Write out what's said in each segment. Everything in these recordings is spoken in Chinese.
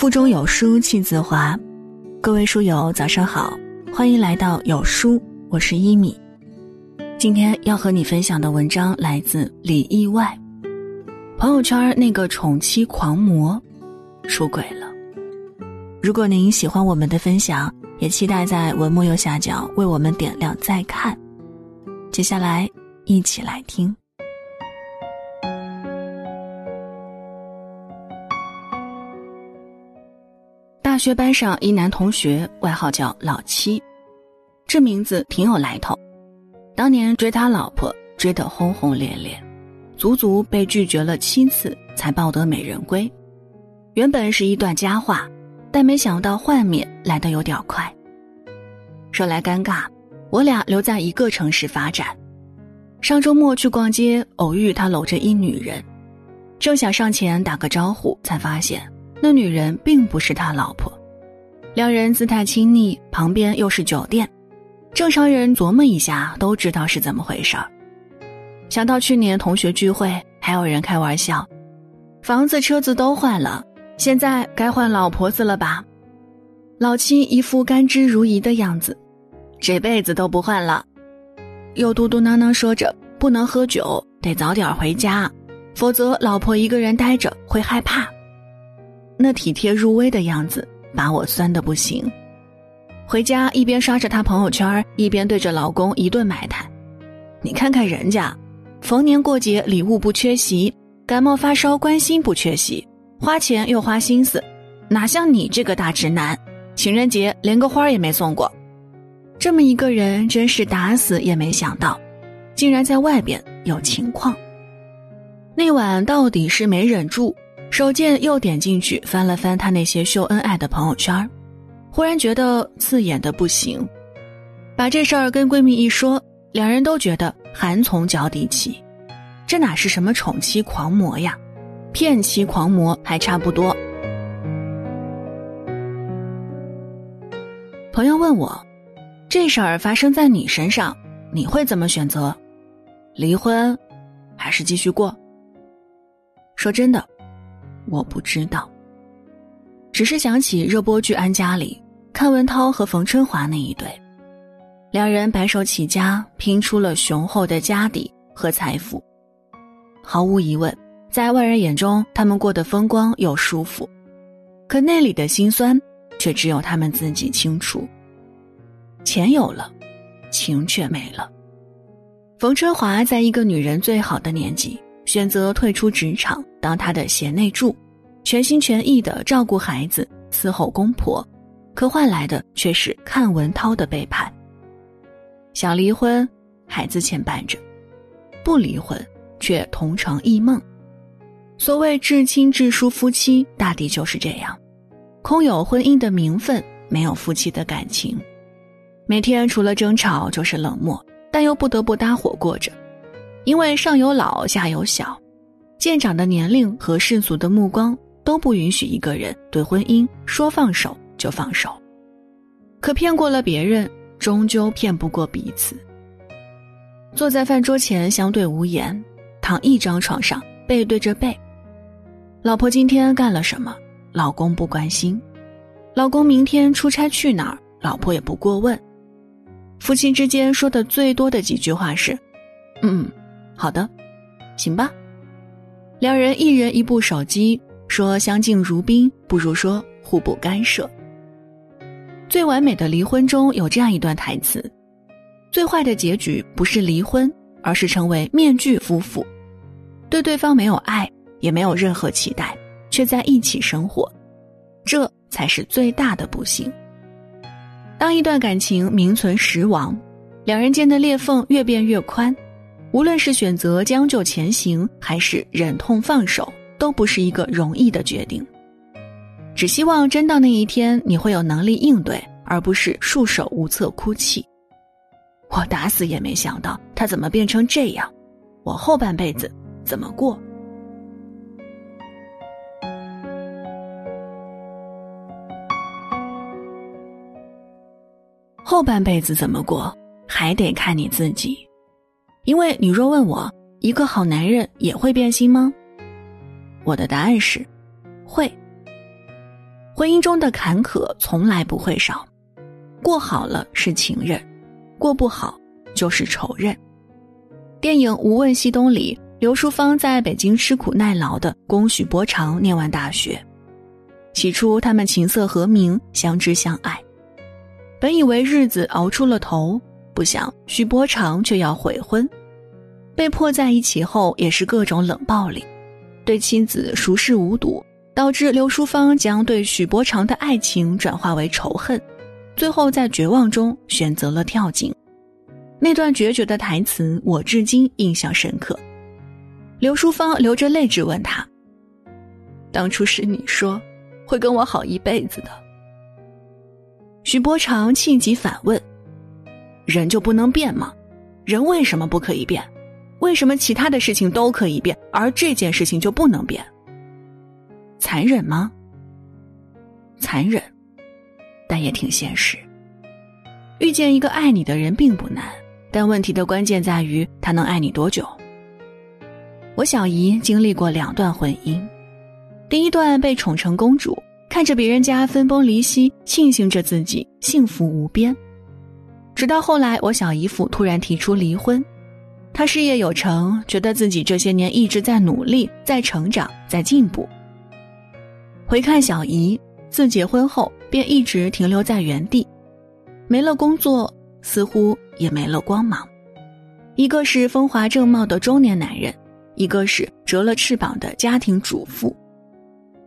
腹中有书气自华，各位书友早上好，欢迎来到有书，我是一米。今天要和你分享的文章来自李意外。朋友圈那个宠妻狂魔出轨了。如果您喜欢我们的分享，也期待在文末右下角为我们点亮再看。接下来一起来听。学班上一男同学，外号叫老七，这名字挺有来头。当年追他老婆，追得轰轰烈烈，足足被拒绝了七次才抱得美人归。原本是一段佳话，但没想到幻灭来得有点快。说来尴尬，我俩留在一个城市发展。上周末去逛街，偶遇他搂着一女人，正想上前打个招呼，才发现那女人并不是他老婆。两人姿态亲昵，旁边又是酒店。正常人琢磨一下都知道是怎么回事儿。想到去年同学聚会，还有人开玩笑：“房子、车子都换了，现在该换老婆子了吧？”老七一副甘之如饴的样子，这辈子都不换了。又嘟嘟囔囔说着：“不能喝酒，得早点回家，否则老婆一个人待着会害怕。”那体贴入微的样子把我酸的不行。回家一边刷着他朋友圈，一边对着老公一顿埋汰：“你看看人家，逢年过节礼物不缺席，感冒发烧关心不缺席，花钱又花心思，哪像你这个大直男，情人节连个花也没送过。这么一个人，真是打死也没想到，竟然在外边有情况。那晚到底是没忍住，手贱又点进去翻了翻他那些秀恩爱的朋友圈。”忽然觉得刺眼的不行，把这事儿跟闺蜜一说，两人都觉得寒从脚底起。这哪是什么宠妻狂魔呀，骗妻狂魔还差不多。朋友问我，这事儿发生在你身上，你会怎么选择？离婚，还是继续过？说真的，我不知道。只是想起热播剧《安家》里，阚文涛和冯春华那一对，两人白手起家，拼出了雄厚的家底和财富。毫无疑问，在外人眼中，他们过得风光又舒服，可内里的辛酸，却只有他们自己清楚。钱有了，情却没了。冯春华在一个女人最好的年纪，选择退出职场，当他的贤内助。全心全意的照顾孩子，伺候公婆，可换来的却是阚文涛的背叛。想离婚，孩子牵绊着；不离婚，却同床异梦。所谓至亲至疏夫妻，大抵就是这样，空有婚姻的名分，没有夫妻的感情。每天除了争吵就是冷漠，但又不得不搭伙过着，因为上有老下有小，渐长的年龄和世俗的目光。都不允许一个人对婚姻说放手就放手，可骗过了别人，终究骗不过彼此。坐在饭桌前相对无言，躺一张床上背对着背。老婆今天干了什么？老公不关心。老公明天出差去哪儿？老婆也不过问。夫妻之间说的最多的几句话是：“嗯，好的，行吧。”两人一人一部手机。说相敬如宾，不如说互不干涉。最完美的离婚中有这样一段台词：最坏的结局不是离婚，而是成为面具夫妇，对对方没有爱，也没有任何期待，却在一起生活，这才是最大的不幸。当一段感情名存实亡，两人间的裂缝越变越宽，无论是选择将就前行，还是忍痛放手。都不是一个容易的决定。只希望真到那一天，你会有能力应对，而不是束手无策哭泣。我打死也没想到他怎么变成这样，我后半辈子怎么过？后半辈子怎么过，还得看你自己。因为你若问我，一个好男人也会变心吗？我的答案是，会。婚姻中的坎坷从来不会少，过好了是情人，过不好就是仇人。电影《无问西东》里，刘淑芳在北京吃苦耐劳的供许伯常念完大学。起初，他们琴瑟和鸣，相知相爱。本以为日子熬出了头，不想许伯常却要悔婚。被迫在一起后，也是各种冷暴力，对妻子熟视无睹，导致刘淑芳将对许伯常的爱情转化为仇恨，最后在绝望中选择了跳井。那段决绝的台词，我至今印象深刻。刘淑芳流着泪质问他：“当初是你说。”会跟我好一辈子的。许伯常气急反问：“人就不能变吗？人为什么不可以变？为什么其他的事情都可以变，而这件事情就不能变？残忍吗？残忍，但也挺现实。遇见一个爱你的人并不难，但问题的关键在于他能爱你多久。我小姨经历过两段婚姻。第一段被宠成公主，看着别人家分崩离析，庆幸着自己幸福无边。直到后来，我小姨夫突然提出离婚，他事业有成，觉得自己这些年一直在努力，在成长，在进步。回看小姨，自结婚后便一直停留在原地，没了工作，似乎也没了光芒。一个是风华正茂的中年男人，一个是折了翅膀的家庭主妇。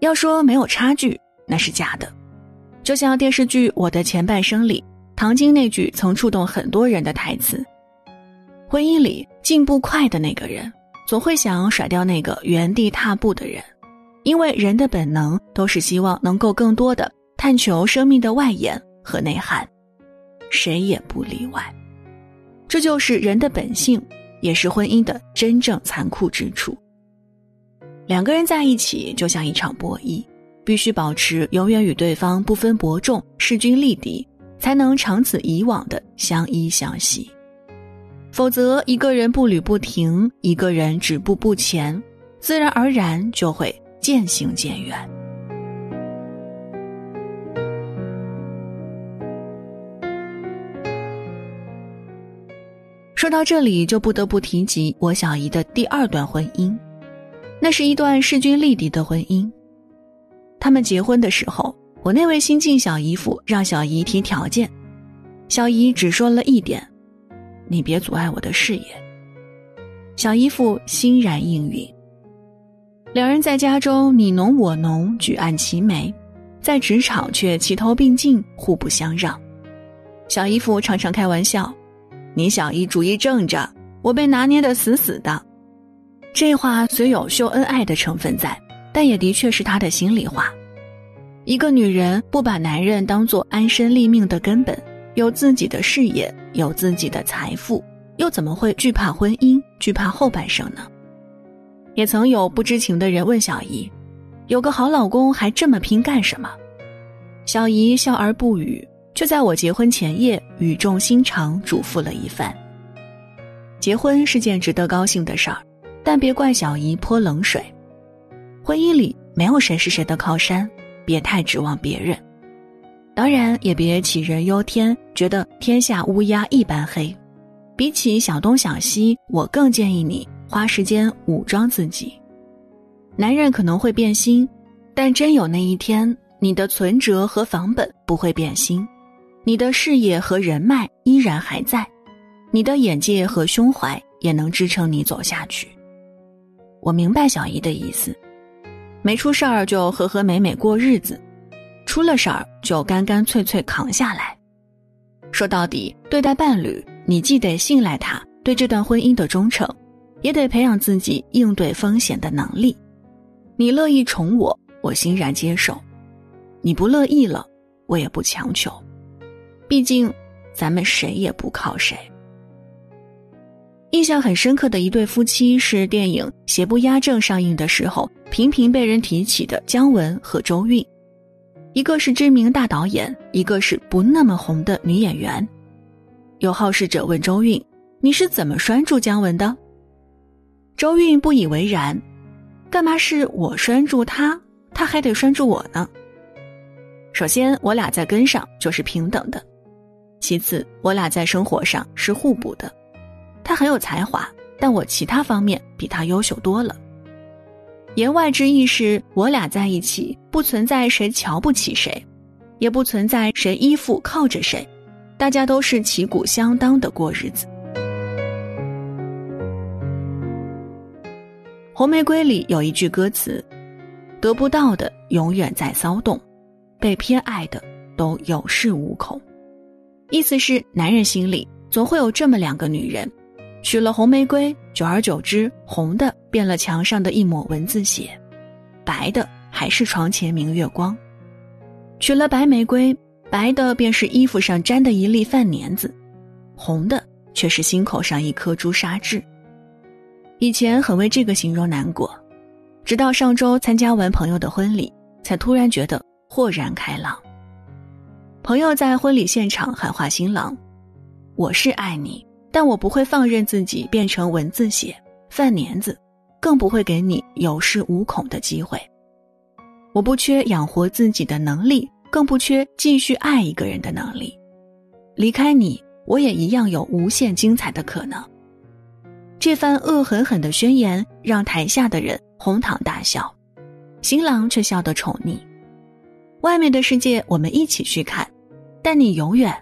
要说没有差距，那是假的。就像电视剧《我的前半生》里，唐晶那句曾触动很多人的台词：“婚姻里进步快的那个人，总会想甩掉那个原地踏步的人，因为人的本能都是希望能够更多的探求生命的外延和内涵，谁也不例外。这就是人的本性，也是婚姻的真正残酷之处。”两个人在一起就像一场博弈，必须保持永远与对方不分伯仲、势均力敌，才能长此以往的相依相惜。否则，一个人步履不停，一个人止步不前，自然而然就会渐行渐远。说到这里，就不得不提及我小姨的第二段婚姻。那是一段势均力敌的婚姻。他们结婚的时候，我那位新晋小姨夫让小姨提条件，小姨只说了一点：“你别阻碍我的事业。”小姨夫欣然应允。两人在家中你侬我侬，举案齐眉；在职场却齐头并进，互不相让。小姨夫常常开玩笑：“你小姨主意正着，我被拿捏的死死的。”这话虽有秀恩爱的成分在，但也的确是他的心里话。一个女人不把男人当做安身立命的根本，有自己的事业，有自己的财富，又怎么会惧怕婚姻，惧怕后半生呢？也曾有不知情的人问小姨：“有个好老公还这么拼干什么？”小姨笑而不语，却在我结婚前夜语重心长嘱咐了一番：“结婚是件值得高兴的事儿。”但别怪小姨泼冷水，婚姻里没有谁是谁的靠山，别太指望别人。当然也别杞人忧天，觉得天下乌鸦一般黑。比起想东想西，我更建议你花时间武装自己。男人可能会变心，但真有那一天，你的存折和房本不会变心，你的事业和人脉依然还在，你的眼界和胸怀也能支撑你走下去。我明白小姨的意思，没出事儿就和和美美过日子，出了事儿就干干脆脆扛下来。说到底，对待伴侣，你既得信赖他对这段婚姻的忠诚，也得培养自己应对风险的能力。你乐意宠我，我欣然接受；你不乐意了，我也不强求。毕竟，咱们谁也不靠谁。印象很深刻的一对夫妻是电影《邪不压正》上映的时候频频被人提起的姜文和周韵，一个是知名大导演，一个是不那么红的女演员。有好事者问周韵：“你是怎么拴住姜文的？”周韵不以为然：“干嘛是我拴住他，他还得拴住我呢？”首先，我俩在根上就是平等的；其次，我俩在生活上是互补的。他很有才华，但我其他方面比他优秀多了。言外之意是我俩在一起不存在谁瞧不起谁，也不存在谁依附靠着谁，大家都是旗鼓相当的过日子。红玫瑰里有一句歌词：“得不到的永远在骚动，被偏爱的都有恃无恐。”意思是男人心里总会有这么两个女人。娶了红玫瑰，久而久之，红的变了墙上的一抹蚊子血，白的还是床前明月光。娶了白玫瑰，白的便是衣服上沾的一粒饭粘子，红的却是心口上一颗朱砂痣。以前很为这个形容难过，直到上周参加完朋友的婚礼，才突然觉得豁然开朗。朋友在婚礼现场喊话新郎：“我是爱你。”但我不会放任自己变成文字写饭粘子，更不会给你有恃无恐的机会。我不缺养活自己的能力，更不缺继续爱一个人的能力。离开你，我也一样有无限精彩的可能。这番恶狠狠的宣言让台下的人哄堂大笑，新郎却笑得宠溺。外面的世界我们一起去看，但你永远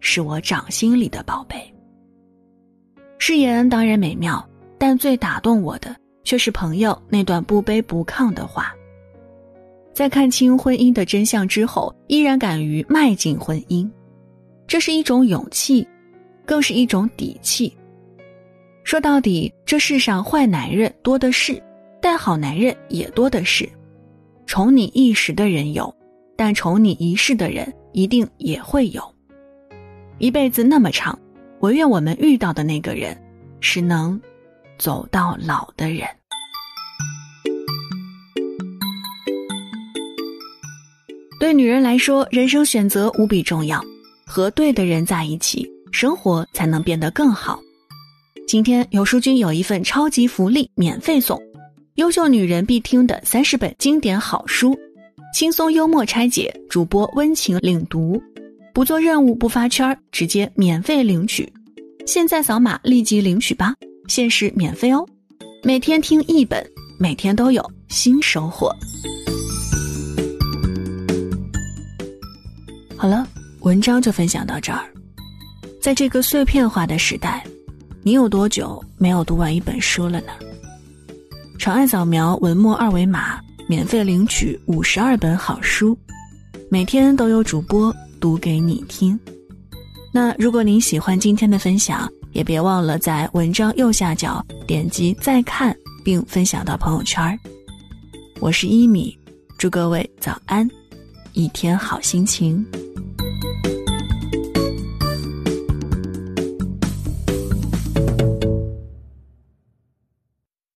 是我掌心里的宝贝。誓言当然美妙，但最打动我的却是朋友那段不卑不亢的话。在看清婚姻的真相之后，依然敢于迈进婚姻，这是一种勇气，更是一种底气。说到底，这世上坏男人多的是，但好男人也多的是。宠你一时的人有，但宠你一世的人一定也会有。一辈子那么长。我愿我们遇到的那个人，是能走到老的人。对女人来说，人生选择无比重要，和对的人在一起，生活才能变得更好。今天有书君有一份超级福利，免费送优秀女人必听的三十本经典好书，轻松幽默拆解，主播温情领读。不做任务不发圈直接免费领取，现在扫码立即领取吧，限时免费哦！每天听一本，每天都有新收获。好了，文章就分享到这儿。在这个碎片化的时代，你有多久没有读完一本书了呢？长按扫描文末二维码，免费领取五十二本好书，每天都有主播。读给你听。那如果您喜欢今天的分享，也别忘了在文章右下角点击再看，并分享到朋友圈。我是一米，祝各位早安，一天好心情。